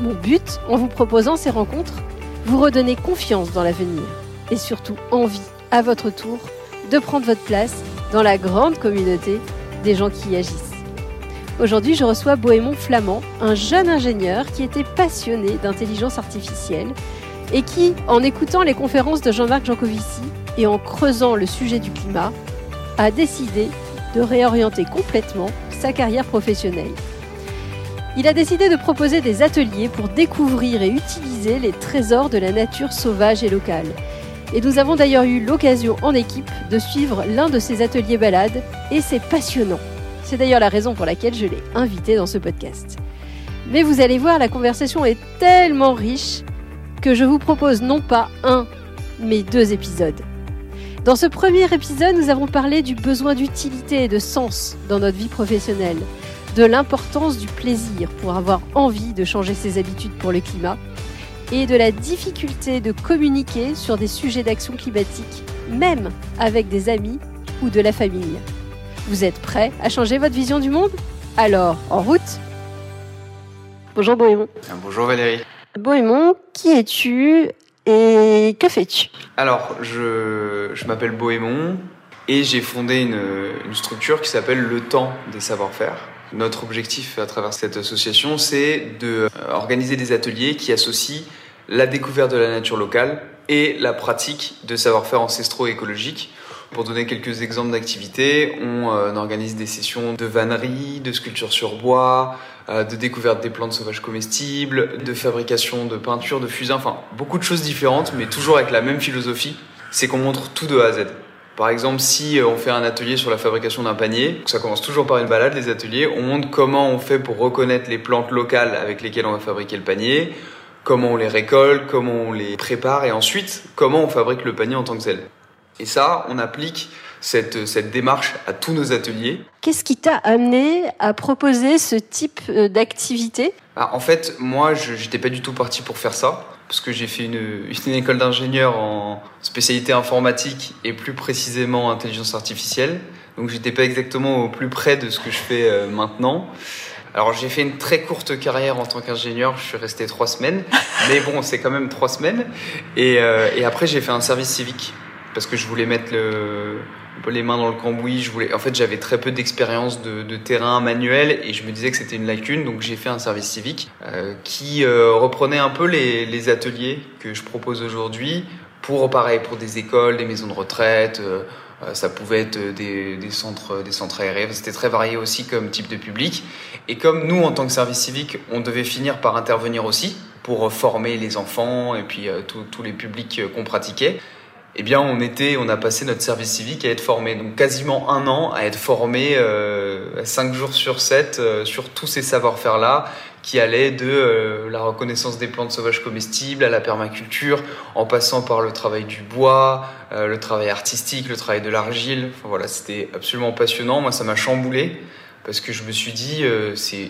Mon but, en vous proposant ces rencontres, vous redonner confiance dans l'avenir et surtout envie, à votre tour, de prendre votre place dans la grande communauté des gens qui y agissent. Aujourd'hui, je reçois Bohémond Flamand, un jeune ingénieur qui était passionné d'intelligence artificielle et qui, en écoutant les conférences de Jean-Marc Jancovici et en creusant le sujet du climat, a décidé de réorienter complètement sa carrière professionnelle il a décidé de proposer des ateliers pour découvrir et utiliser les trésors de la nature sauvage et locale. Et nous avons d'ailleurs eu l'occasion en équipe de suivre l'un de ces ateliers balades et c'est passionnant. C'est d'ailleurs la raison pour laquelle je l'ai invité dans ce podcast. Mais vous allez voir, la conversation est tellement riche que je vous propose non pas un, mais deux épisodes. Dans ce premier épisode, nous avons parlé du besoin d'utilité et de sens dans notre vie professionnelle de l'importance du plaisir pour avoir envie de changer ses habitudes pour le climat et de la difficulté de communiquer sur des sujets d'action climatique, même avec des amis ou de la famille. Vous êtes prêts à changer votre vision du monde? Alors, en route Bonjour Bohémond. Bonjour Valérie. Bohémond, qui es-tu et que fais-tu? Alors, je, je m'appelle Bohémond et j'ai fondé une, une structure qui s'appelle Le Temps des savoir-faire. Notre objectif à travers cette association, c'est d'organiser euh, des ateliers qui associent la découverte de la nature locale et la pratique de savoir-faire ancestraux écologiques. Pour donner quelques exemples d'activités, on, euh, organise des sessions de vannerie, de sculpture sur bois, euh, de découverte des plantes sauvages comestibles, de fabrication de peinture, de fusains, enfin beaucoup de choses différentes, mais toujours avec la même philosophie, c'est qu'on montre tout de A à Z. Par exemple, si euh, on fait un atelier sur la fabrication d'un panier, ça commence toujours par une balade, les ateliers, on montre comment on fait pour reconnaître les plantes locales avec lesquelles on va fabriquer le panier, comment on les récolte, comment on les prépare et ensuite comment on fabrique le panier en tant que tel. Et ça, on applique cette, cette démarche à tous nos ateliers. Qu'est-ce qui t'a amené à proposer ce type euh, d'activité? Ah, En fait, moi, je n'étais pas du tout parti pour faire ça parce que j'ai fait une, une école d'ingénieur en spécialité informatique et plus précisément intelligence artificielle. Donc j'étais pas exactement au plus près de ce que je fais euh, maintenant. Alors j'ai fait une très courte carrière en tant qu'ingénieur, je suis resté trois semaines, mais bon c'est quand même trois semaines. Et, euh, et après j'ai fait un service civique parce que je voulais mettre le, les mains dans le cambouis. Je voulais, en fait, j'avais très peu d'expérience de, terrain manuel et je me disais que c'était une lacune, donc j'ai fait un service civique euh, qui euh, reprenait un peu les, ateliers que je propose aujourd'hui pour, pareil, pour des écoles, des maisons de retraite. Euh, ça pouvait être des, des, centres, des centres aérés. C'était très varié aussi comme type de public. Et comme nous, en tant que service civique, on devait finir par intervenir aussi pour former les enfants et puis tous les publics qu'on pratiquait eh bien, on était, on a passé notre service civique à être formé. Donc, quasiment un an à être formé euh, 5 jours sur 7 euh, sur tous ces savoir-faire-là qui allaient de euh, la reconnaissance des plantes sauvages comestibles à la permaculture, en passant par le travail du bois, euh, le travail artistique, le travail de l'argile. Enfin, voilà, c'était absolument passionnant. Moi, ça m'a chamboulé parce que je me suis dit, c'est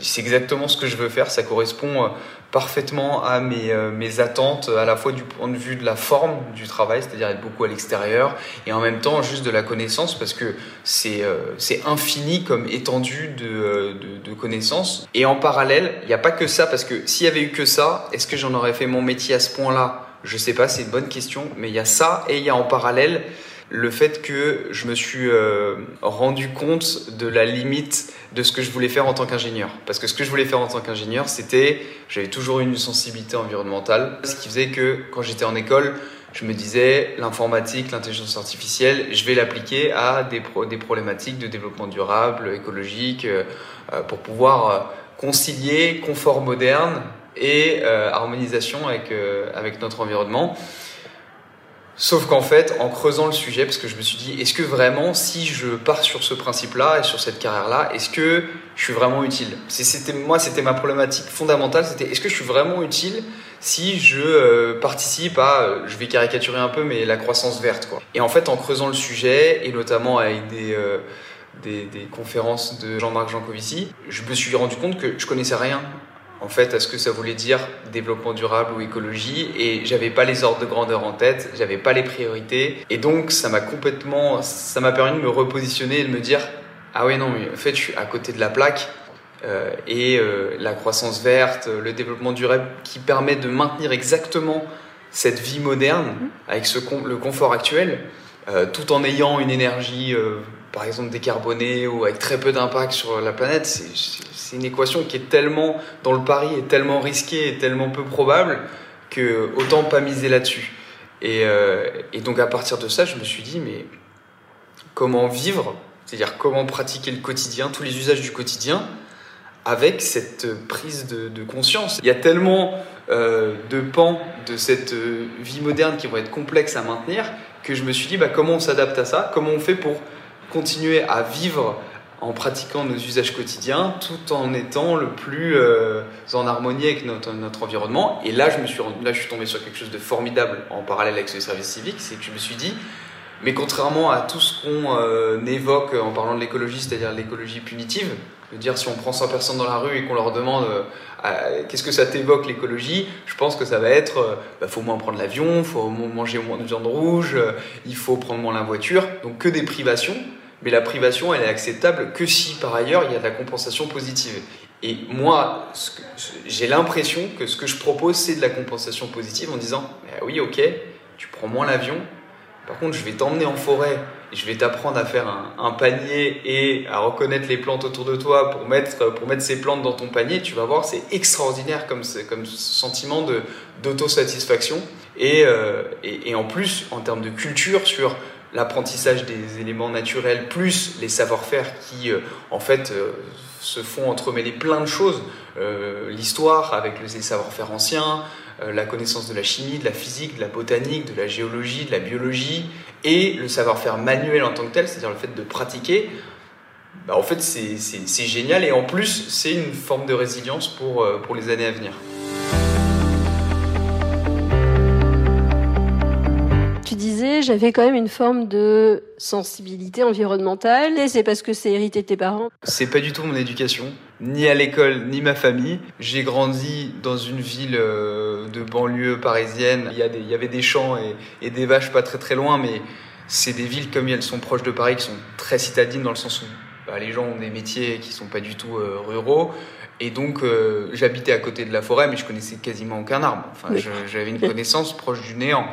c'est exactement ce que je veux faire. Ça correspond parfaitement à mes, euh, mes attentes, à la fois du point de vue de la forme du travail, c'est-à-dire être beaucoup à l'extérieur, et en même temps juste de la connaissance, parce que c'est euh, infini comme étendue de, euh, de, connaissances. Et en parallèle, il n'y a pas que ça, parce que s'il y avait eu que ça, est-ce que j'en aurais fait mon métier à ce point-là? Je sais pas, c'est une bonne question, mais il y a ça, et il y a en parallèle le fait que je me suis euh, rendu compte de la limite de ce que je voulais faire en tant qu'ingénieur. Parce que ce que je voulais faire en tant qu'ingénieur, c'était, j'avais toujours une sensibilité environnementale, ce qui faisait que quand j'étais en école, je me disais, l'informatique, l'intelligence artificielle, je vais l'appliquer à des, problématiques de développement durable, écologique, euh, euh, pour pouvoir concilier confort moderne et harmonisation avec, avec notre environnement. Sauf qu'en fait, en creusant le sujet, parce que je me suis dit, est-ce que vraiment, si je pars sur ce principe-là et sur cette carrière-là, est-ce que je suis vraiment utile? C'était moi, c'était ma problématique fondamentale. C'était est-ce que je suis vraiment utile si je euh, participe à, euh, je vais caricaturer un peu, mais la croissance verte. Et en fait, en creusant le sujet et notamment avec des euh, des, des, conférences de Jean-Marc Jancovici, je me suis rendu compte que je connaissais rien en fait à ce que ça voulait dire développement durable ou écologie et j'avais pas les ordres de grandeur en tête, j'avais pas les priorités et donc ça m'a complètement ça m'a permis de me repositionner et de me dire ah ouais non mais en fait je suis à côté de la plaque euh, et euh, la croissance verte, le développement durable qui permet de maintenir exactement cette vie moderne mm-hmm. avec ce le confort actuel euh, tout en ayant une énergie par exemple décarbonée ou avec très peu d'impact sur la planète, c'est une équation qui est tellement, dans le pari, est tellement risquée et tellement peu probable que autant pas miser là-dessus. Et, euh, et, donc à partir de ça, je me suis dit, mais comment vivre, c'est-à-dire comment pratiquer le quotidien, tous les usages du quotidien, avec cette prise de, de conscience? Il y a tellement euh, de pans de cette euh, vie moderne qui vont être complexes à maintenir que je me suis dit, bah, comment on s'adapte à ça, comment on fait pour continuer à vivre en pratiquant nos usages quotidiens tout en étant le plus euh, en harmonie avec notre, environnement. Et là je, me suis, là, je suis tombé sur quelque chose de formidable en parallèle avec ce service civique, c'est que je me suis dit, mais contrairement à tout ce qu'on euh, évoque en parlant de l'écologie, c'est-à-dire l'écologie punitive, de dire si on prend 100 personnes dans la rue et qu'on leur demande euh, qu'est-ce que ça t'évoque l'écologie, je pense que ça va être euh, bah, faut moins prendre l'avion, faut manger moins de viande rouge, il faut prendre moins la voiture, donc que des privations mais la privation, elle est acceptable que si par ailleurs il y a de la compensation positive. Et moi, j'ai l'impression que ce que je propose, c'est de la compensation positive en disant eh oui, ok, tu prends moins l'avion, par contre, je vais t'emmener en forêt et je vais t'apprendre à faire un, panier et à reconnaître les plantes autour de toi pour mettre, pour mettre ces plantes dans ton panier. Tu vas voir, c'est extraordinaire comme, comme sentiment d'autosatisfaction. Euh, et, et en plus, en termes de culture, sur l'apprentissage des éléments naturels plus les savoir-faire qui euh, en fait euh, se font entremêler plein de choses euh, l'histoire avec les savoir-faire anciens la connaissance de la chimie de la physique de la botanique de la géologie de la biologie et le savoir-faire manuel en tant que tel c'est-à-dire le fait de pratiquer bah, en fait c'est génial et en plus c'est une forme de résilience pour, pour les années à venir. J'avais quand même une forme de sensibilité environnementale. Et c'est parce que c'est hérité de tes parents C'est pas du tout mon éducation, ni à l'école, ni ma famille. J'ai grandi dans une ville euh, de banlieue parisienne. Il y, a des, il y avait des champs et, des vaches pas très très loin, mais c'est des villes comme elles sont proches de Paris qui sont très citadines dans le sens où bah, les gens ont des métiers qui sont pas du tout euh, ruraux. Et donc, euh, j'habitais à côté de la forêt, mais je connaissais quasiment aucun arbre. Enfin, j'avais une connaissance proche du néant.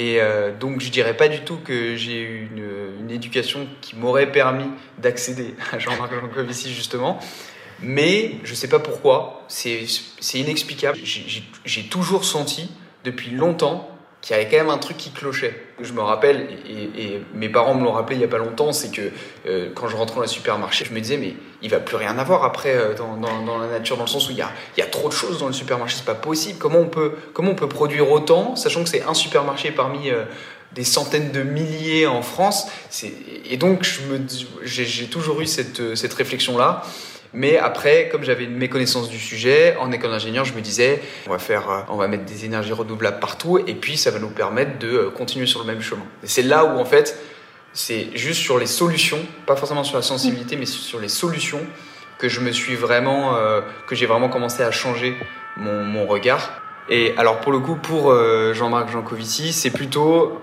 Et euh, donc, je dirais pas du tout que j'ai eu une, une, éducation qui m'aurait permis d'accéder à Jean-Marc Jancovici, justement. Mais je sais pas pourquoi, c'est inexplicable. J'ai toujours senti, depuis longtemps, qu'il y avait quand même un truc qui clochait. Je me rappelle, et, mes parents me l'ont rappelé il y a pas longtemps, c'est que euh, quand je rentrais dans le supermarché, je me disais, mais il va plus rien avoir après euh, dans, la nature, dans le sens où il y a, trop de choses dans le supermarché, c'est pas possible. Comment on peut, comment on peut produire autant, sachant que c'est un supermarché parmi euh, des centaines de milliers en France? Et donc, j'ai toujours eu cette réflexion-là. Mais après, comme j'avais une méconnaissance du sujet, en école d'ingénieur, je me disais, on va faire, euh, on va mettre des énergies renouvelables partout, et puis ça va nous permettre de euh, continuer sur le même chemin. Et c'est là où en fait, c'est juste sur les solutions, pas forcément sur la sensibilité, mais sur les solutions que je me suis vraiment, euh, que j'ai vraiment commencé à changer mon, mon, regard. Et alors pour le coup, pour Jean-Marc Jancovici, c'est plutôt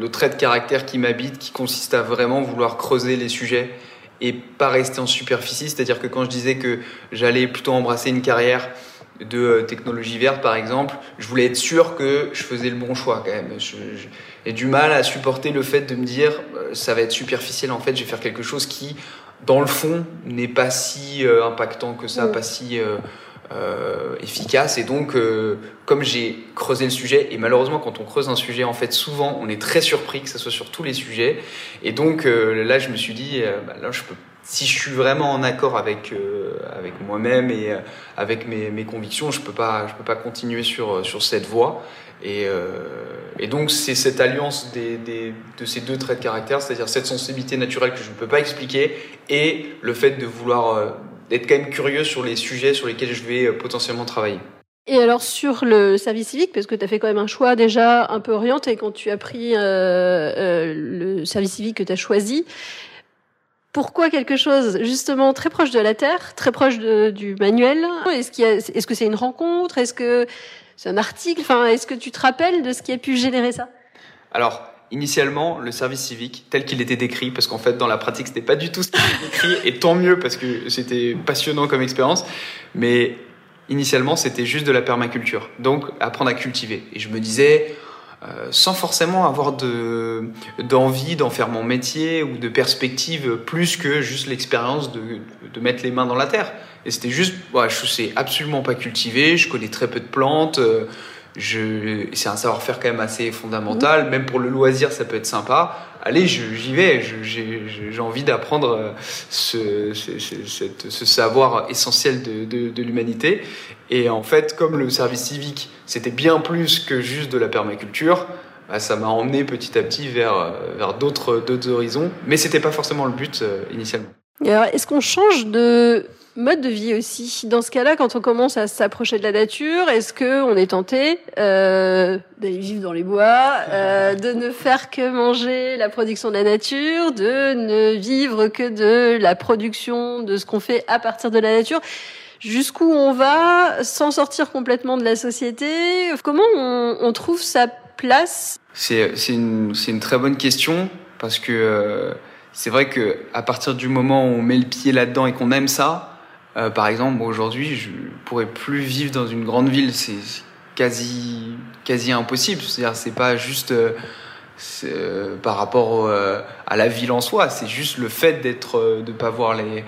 le trait de caractère qui m'habite, qui consiste à vraiment vouloir creuser les sujets et pas rester en superficie. C'est-à-dire que quand je disais que j'allais plutôt embrasser une carrière de euh, technologie verte, par exemple, je voulais être sûr que je faisais le bon choix quand même. J'ai du mal à supporter le fait de me dire euh, ça va être superficiel. En fait, je vais faire quelque chose qui, dans le fond, n'est pas si euh, impactant que ça, pas si euh, efficace. Et donc, euh, comme j'ai creusé le sujet, et malheureusement, quand on creuse un sujet, en fait, souvent, on est très surpris que ce soit sur tous les sujets. Et donc, euh, là, je me suis dit, bah, là, je peux, si je suis vraiment en accord avec avec moi-même et avec mes, mes, convictions, je peux pas, je peux pas continuer sur sur cette voie. Et, et donc, c'est cette alliance des, des, de ces deux traits de caractère, c'est-à-dire cette sensibilité naturelle que je ne peux pas expliquer et le fait de vouloir d'être quand même curieux sur les sujets sur lesquels je vais euh, potentiellement travailler. Et alors sur le service civique, parce que tu as fait quand même un choix déjà un peu orienté quand tu as pris euh, euh, le service civique que tu as choisi, pourquoi quelque chose justement très proche de la terre, très proche de, du manuel? Est-ce qu'il est-ce que c'est une rencontre? Est-ce que c'est un article? Enfin, est-ce que tu te rappelles de ce qui a pu générer ça? Alors, initialement le service civique tel qu'il était décrit, parce qu'en fait dans la pratique c'était pas du tout ce qui était décrit, et tant mieux parce que c'était passionnant comme expérience, mais initialement c'était juste de la permaculture, donc apprendre à cultiver. Et je me disais, euh, sans forcément avoir de d'envie d'en faire mon métier ou de perspective plus que juste l'expérience de, de mettre les mains dans la terre. Et c'était juste, ouais, je sais absolument pas cultiver, je connais très peu de plantes. Euh, c'est un savoir-faire quand même assez fondamental. Mhm. Même pour le loisir, ça peut être sympa. Allez, j'y vais. J'ai envie d'apprendre euh, ce, ce, savoir essentiel de, de, de l'humanité. Et en fait, comme le service civique, c'était bien plus que juste de la permaculture, bah, ça m'a emmené petit à petit vers, euh, vers d'autres horizons. Mais c'était pas forcément le but euh, initialement. alors, est-ce qu'on change de mode de vie aussi. Dans ce cas-là, quand on commence à s'approcher de la nature, est-ce que on est tenté euh, d'aller vivre dans les bois, euh, de ne faire que manger la production de la nature, de ne vivre que de la production de ce qu'on fait à partir de la nature? Jusqu'où on va sans sortir complètement de la société? Comment on, trouve sa place? C'est une, une très bonne question parce que euh, c'est vrai que à partir du moment où on met le pied là-dedans et qu'on aime ça, euh, par exemple, aujourd'hui, je pourrais plus vivre dans une grande ville. C'est quasi, quasi impossible. C'est-à-dire, c'est pas juste euh, euh par rapport à la ville en soi. C'est juste le fait d'être, de pas voir les,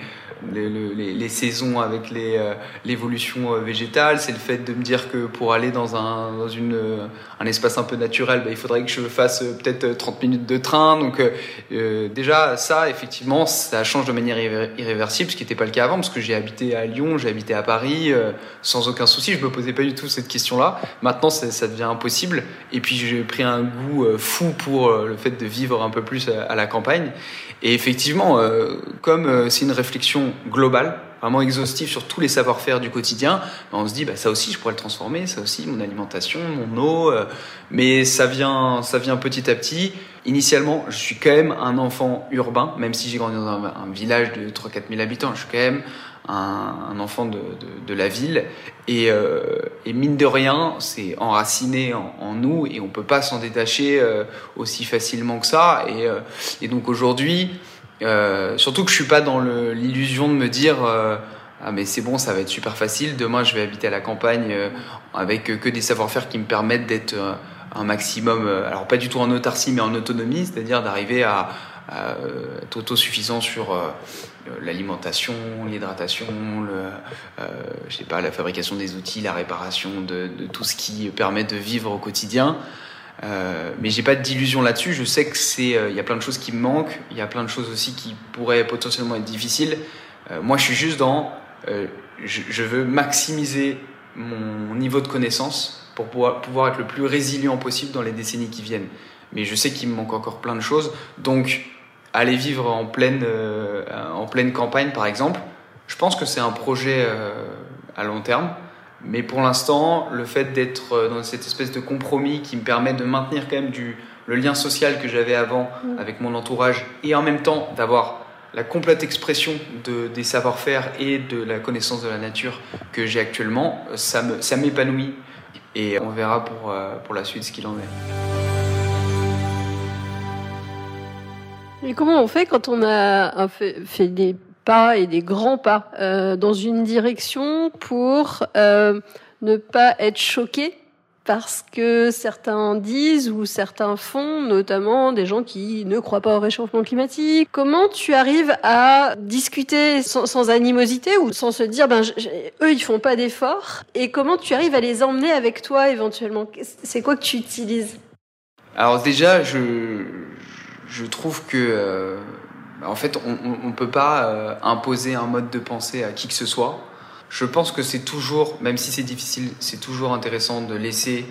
les, les, saisons avec euh, l'évolution euh, végétale, c'est le fait de me dire que pour aller dans un, dans une, euh, un espace un peu naturel, bah, il faudrait que je fasse peut-être 30 minutes de train. Donc déjà, ça, effectivement, ça change de manière irréversible, ce qui n'était pas le cas avant, parce que j'ai habité à Lyon, j'ai habité à Paris, sans aucun souci, je me posais pas du tout cette question-là. Maintenant, ça, devient impossible. Et puis j'ai pris un goût fou pour le fait de vivre un peu plus à, la campagne. Et effectivement, comme c'est une réflexion globale, vraiment exhaustive sur tous les savoir-faire du quotidien, ben, on se dit bah, ça aussi je pourrais le transformer, ça aussi mon alimentation, mon eau, euh, mais ça vient, ça vient petit à petit. Initialement, je suis quand même un enfant urbain, même si j'ai grandi dans un, village de 3-4 000 habitants, je suis quand même un, enfant de, la ville. Et, euh, et mine de rien, c'est enraciné en, nous et on peut pas s'en détacher euh, aussi facilement que ça. Et donc aujourd'hui, euh, surtout que je suis pas dans l'illusion de me dire euh, ah mais c'est bon, ça va être super facile. Demain, je vais habiter à la campagne avec que des savoir-faire qui me permettent d'être un maximum, alors pas du tout en autarcie, mais en autonomie, c'est-à-dire d'arriver à, à, être autosuffisant sur euh, l'alimentation, l'hydratation, le, euh, je sais pas, la fabrication des outils, la réparation de, de, tout ce qui permet de vivre au quotidien. Euh, mais j'ai pas d'illusion là-dessus. Je sais que c'est, euh, il y a plein de choses qui me manquent. Il y a plein de choses aussi qui pourraient potentiellement être difficiles. Euh, moi, je suis juste dans, euh, je, je, veux maximiser mon niveau de connaissance pour pouvoir, pouvoir être le plus résilient possible dans les décennies qui viennent. Mais je sais qu'il me manque encore plein de choses. Donc, aller vivre en pleine, en pleine campagne, par exemple, je pense que c'est un projet à long terme. Mais pour l'instant, le fait d'être euh, dans cette espèce de compromis qui me permet de maintenir quand même du, le lien social que j'avais avant mmh. avec mon entourage et en même temps d'avoir la complète expression de, des savoir-faire et de la connaissance de la nature que j'ai actuellement, ça m'épanouit. Et on verra pour, pour la suite ce qu'il en est. Et comment on fait quand on a fait, fait des pas et des grands pas euh, dans une direction pour euh, ne pas être choqué parce que certains disent ou certains font, notamment des gens qui ne croient pas au réchauffement climatique. Comment tu arrives à discuter sans, animosité ou sans se dire, ben, eux, ils font pas d'efforts Et comment tu arrives à les emmener avec toi éventuellement? C'est quoi que tu utilises? Alors déjà, je, je trouve que... Euh, en fait, on ne peut pas euh, imposer un mode de pensée à qui que ce soit. Je pense que c'est toujours, même si c'est difficile, c'est toujours intéressant de laisser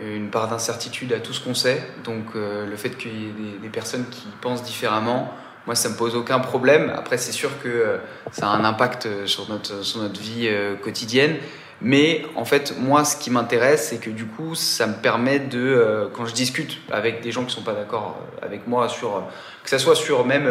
une part d'incertitude à tout ce qu'on sait. Donc euh, le fait qu'il y ait des, personnes qui pensent différemment, moi ça me pose aucun problème. Après c'est sûr que euh, ça a un impact sur notre, sur notre vie quotidienne. Mais en fait, moi, ce qui m'intéresse, c'est que du coup, ça me permet de, quand je discute avec des gens qui sont pas d'accord avec moi sur, que ça soit sur même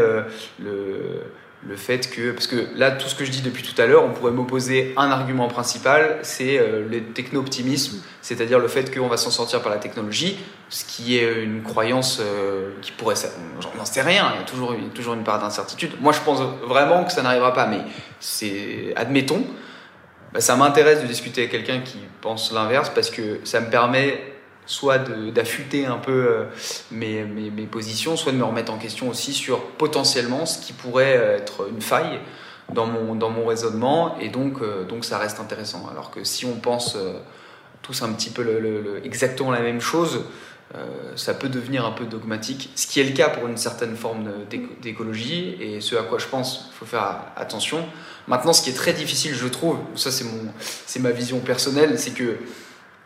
le, le fait que, parce que là, tout ce que je dis depuis tout à l'heure, on pourrait m'opposer un argument principal, c'est euh, le techno-optimisme, c'est-à-dire le fait qu'on va s'en sortir par la technologie, ce qui est une croyance euh, qui pourrait, j'en sais rien, il y a toujours, toujours une part d'incertitude. Moi, je pense vraiment que ça n'arrivera pas, mais c'est, admettons, bah, ça m'intéresse de discuter avec quelqu'un qui pense l'inverse parce que ça me permet soit d'affûter un peu euh, mes, positions, soit de me remettre en question aussi sur potentiellement ce qui pourrait euh, être une faille dans mon, raisonnement, et donc, euh, donc ça reste intéressant. Alors que si on pense tous un petit peu exactement la même chose, ça peut devenir un peu dogmatique, ce qui est le cas pour une certaine forme d'écologie, et ce à quoi je pense, il faut faire attention. Maintenant, ce qui est très difficile, je trouve, ça c'est ma vision personnelle, c'est que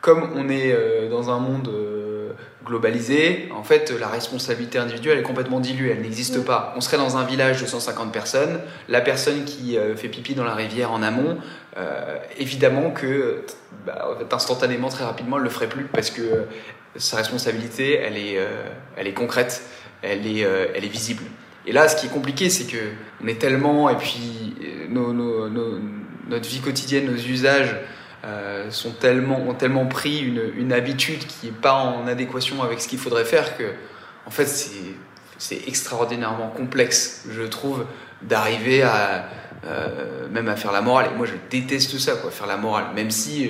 comme on est euh, dans un monde euh, globalisé, en fait, la responsabilité individuelle est complètement diluée, elle n'existe pas. On serait dans un village de 150 personnes, la personne qui euh, fait pipi dans la rivière en amont, évidemment que bah, instantanément, très rapidement, elle le ferait plus parce que sa responsabilité, elle est, elle est concrète, elle est, elle est visible. Et là, ce qui est compliqué, c'est que on est tellement, et puis notre vie quotidienne, nos usages, euh, sont tellement, ont tellement pris une, une habitude qui n'est pas en adéquation avec ce qu'il faudrait faire que, en fait, c'est extraordinairement complexe, je trouve, d'arriver à euh, même à faire la morale. Et moi, je déteste ça, quoi, faire la morale. Même si euh,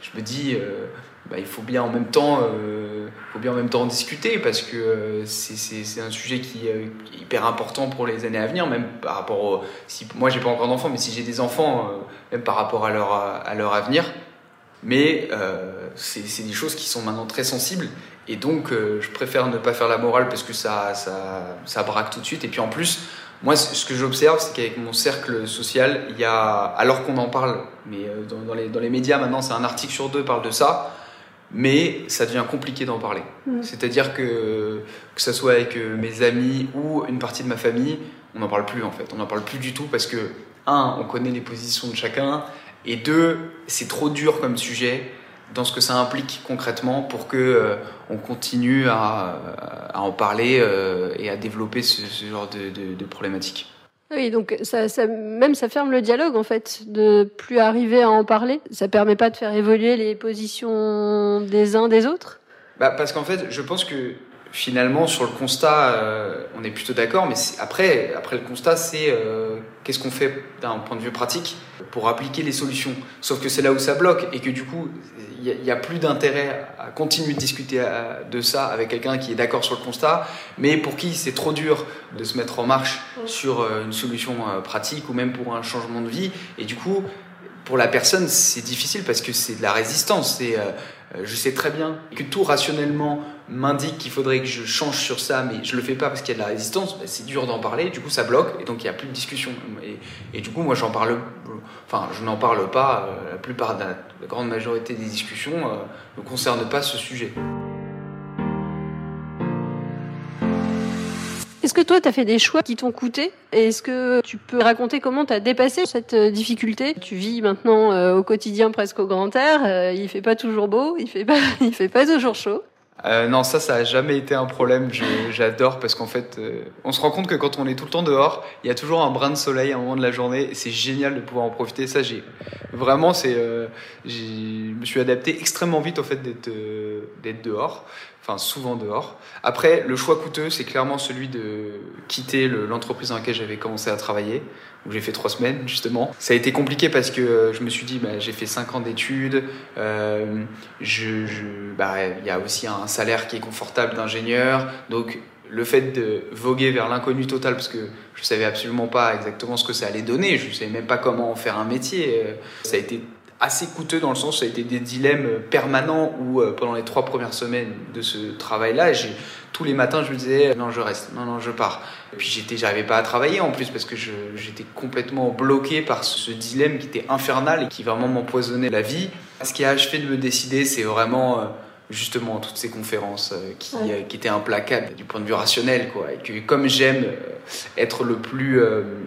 je me dis, euh, bah, il faut bien en même temps, euh, faut bien en même temps discuter parce que euh, c'est un sujet qui, est hyper important pour les années à venir, même par rapport au, si moi j'ai pas encore d'enfants, mais si j'ai des enfants, même par rapport à leur à leur avenir. Mais c'est des choses qui sont maintenant très sensibles et donc je préfère ne pas faire la morale parce que ça ça ça braque tout de suite. Et puis en plus moi, ce que j'observe, c'est qu'avec mon cercle social, il y a, alors qu'on en parle, mais euh, dans, les, dans les médias maintenant, c'est un article sur deux parle de ça, mais ça devient compliqué d'en parler. Mm. C'est-à-dire que que ce soit avec euh, mes amis ou une partie de ma famille, on n'en parle plus en fait. On n'en parle plus du tout parce que, un, on connaît les positions de chacun, et deux, c'est trop dur comme sujet dans ce que ça implique concrètement pour que euh, on continue à, à en parler euh, et à développer ce, ce genre de, de, de, problématiques. Oui, donc ça, même ça ferme le dialogue en fait, de plus arriver à en parler. Ça permet pas de faire évoluer les positions des uns des autres? Bah parce qu'en fait, je pense que finalement, sur le constat, euh, on est plutôt d'accord, mais après, après le constat, c'est euh, qu'est-ce qu'on fait d'un point de vue pratique pour appliquer les solutions? Sauf que c'est là où ça bloque et que du coup, il n'y a, a, plus d'intérêt à continuer de discuter euh, de ça avec quelqu'un qui est d'accord sur le constat, mais pour qui c'est trop dur de se mettre en marche sur euh, une solution pratique ou même pour un changement de vie. Et du coup, pour la personne, c'est difficile parce que c'est de la résistance. Je sais très bien que tout rationnellement m'indique qu'il faudrait que je change sur ça, mais je le fais pas parce qu'il y a de la résistance. Bah, c'est dur d'en parler, du coup ça bloque et donc il n'y a plus de discussion. Et, du coup, moi j'en parle, enfin je n'en parle pas. Euh, la plupart, la, la, grande majorité des discussions euh, ne concernent pas ce sujet. Est-ce que toi, tu as fait des choix qui t'ont coûté? Est-ce que tu peux raconter comment tu as dépassé cette euh, difficulté? Tu vis maintenant au quotidien presque au grand air, euh, il fait pas toujours beau, il fait pas, il fait pas toujours chaud. Euh, non, ça, ça a jamais été un problème. J'adore parce qu'en fait, euh, on se rend compte que quand on est tout le temps dehors, il y a toujours un brin de soleil à un moment de la journée c'est génial de pouvoir en profiter. Ça, j'ai vraiment, c'est, euh, je me suis adapté extrêmement vite au fait d'être dehors, enfin souvent dehors. Après, le choix coûteux, c'est clairement celui de quitter l'entreprise dans laquelle j'avais commencé à travailler, où j'ai fait trois semaines justement. Ça a été compliqué parce que euh, je me suis dit, bah, j'ai fait cinq ans d'études, euh, je, bah, il y a aussi un salaire qui est confortable d'ingénieur, donc le fait de voguer vers l'inconnu total, parce que je savais absolument pas exactement ce que ça allait donner, je savais même pas comment en faire un métier, euh, ça a été assez coûteux dans le sens ça a été des dilemmes permanents où euh, pendant les trois premières semaines de ce travail-là, tous les matins je me disais non je reste, non non je pars. Et puis j'étais, j'arrivais pas à travailler en plus parce que j'étais complètement bloqué par ce dilemme qui était infernal et qui vraiment m'empoisonnait la vie. Ce qui a achevé de me décider, c'est vraiment euh, justement toutes ces conférences euh, qui, qui, étaient implacables du point de vue rationnel quoi et que comme j'aime être le plus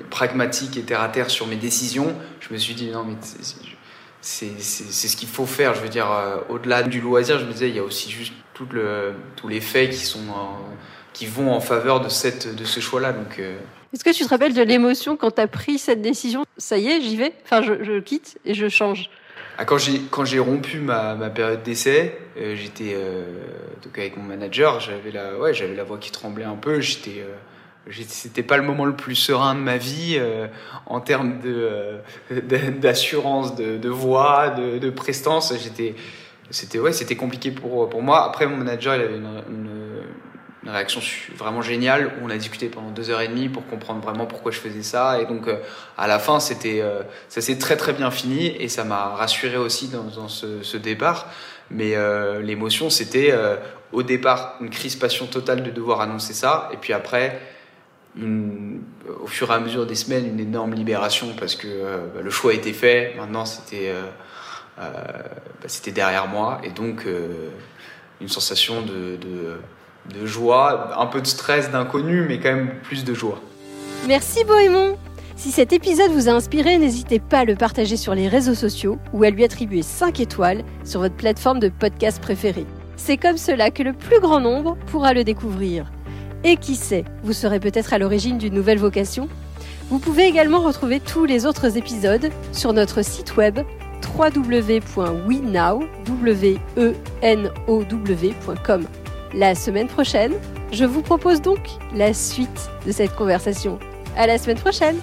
pragmatique et terre à terre sur mes décisions je me suis dit non mais c'est ce qu'il faut faire. Je veux dire, euh, au-delà du loisir, je me disais, il y a aussi juste tout le, tous les faits qui, sont, qui vont en faveur de, cette, de ce choix-là. Donc, euh. Est-ce que tu te rappelles de l'émotion quand tu as pris cette décision? Ça y est, j'y vais, enfin, je, je, quitte et je change ah, quand j'ai rompu ma, ma période d'essai, euh, j'étais donc avec mon manager, j'avais la ouais la voix qui tremblait un peu, j'étais c'était pas le moment le plus serein de ma vie euh, en termes de euh, d'assurance de, de, voix de, de prestance. J'étais c'était ouais c'était compliqué pour pour moi. Après mon manager il avait une, une, une, réaction vraiment géniale. Où on a discuté pendant deux heures et demie pour comprendre vraiment pourquoi je faisais ça. Et donc euh, à la fin c'était ça s'est très très bien fini. Et ça m'a rassuré aussi dans, dans ce, ce, départ. Mais l'émotion c'était au départ une crispation totale de devoir annoncer ça. Et puis après au fur et à mesure des semaines, une énorme libération parce que euh, bah, le choix été fait. Maintenant, c'était euh, euh, bah, c'était derrière moi et donc une sensation de, de, de, joie, un peu de stress, d'inconnu, mais quand même plus de joie. Merci Bohémond. Si cet épisode vous a inspiré, n'hésitez pas à le partager sur les réseaux sociaux ou à lui attribuer 5 étoiles sur votre plateforme de podcast préférée. C'est comme cela que le plus grand nombre pourra le découvrir. Et qui sait, vous serez peut-être à l'origine d'une nouvelle vocation Vous pouvez également retrouver tous les autres épisodes sur notre site web www.wenow.com. La semaine prochaine, je vous propose donc la suite de cette conversation. À la semaine prochaine!